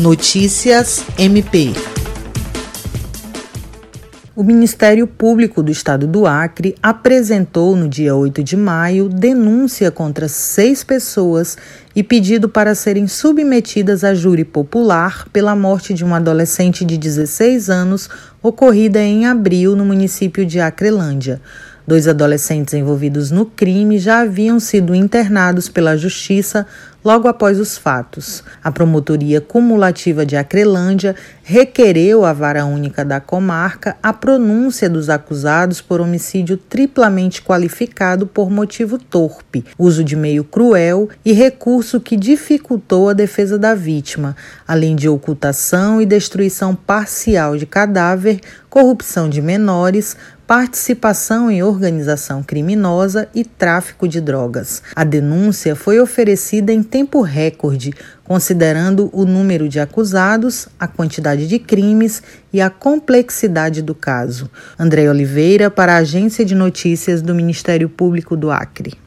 Notícias MP. O Ministério Público do Estado do Acre apresentou no dia 8 de maio denúncia contra seis pessoas e pedido para serem submetidas a júri popular pela morte de um adolescente de 16 anos ocorrida em abril no município de Acrelândia. Dois adolescentes envolvidos no crime já haviam sido internados pela Justiça logo após os fatos. A Promotoria Cumulativa de Acrelândia requereu à Vara Única da Comarca a pronúncia dos acusados por homicídio triplamente qualificado por motivo torpe, uso de meio cruel e recurso que dificultou a defesa da vítima, além de ocultação e destruição parcial de cadáver, corrupção de menores, participação em organização criminosa e tráfico de drogas. A denúncia foi oferecida em tempo recorde, considerando o número de acusados, a quantidade de crimes e a complexidade do caso. André Oliveira, para a Agência de Notícias do Ministério Público do Acre.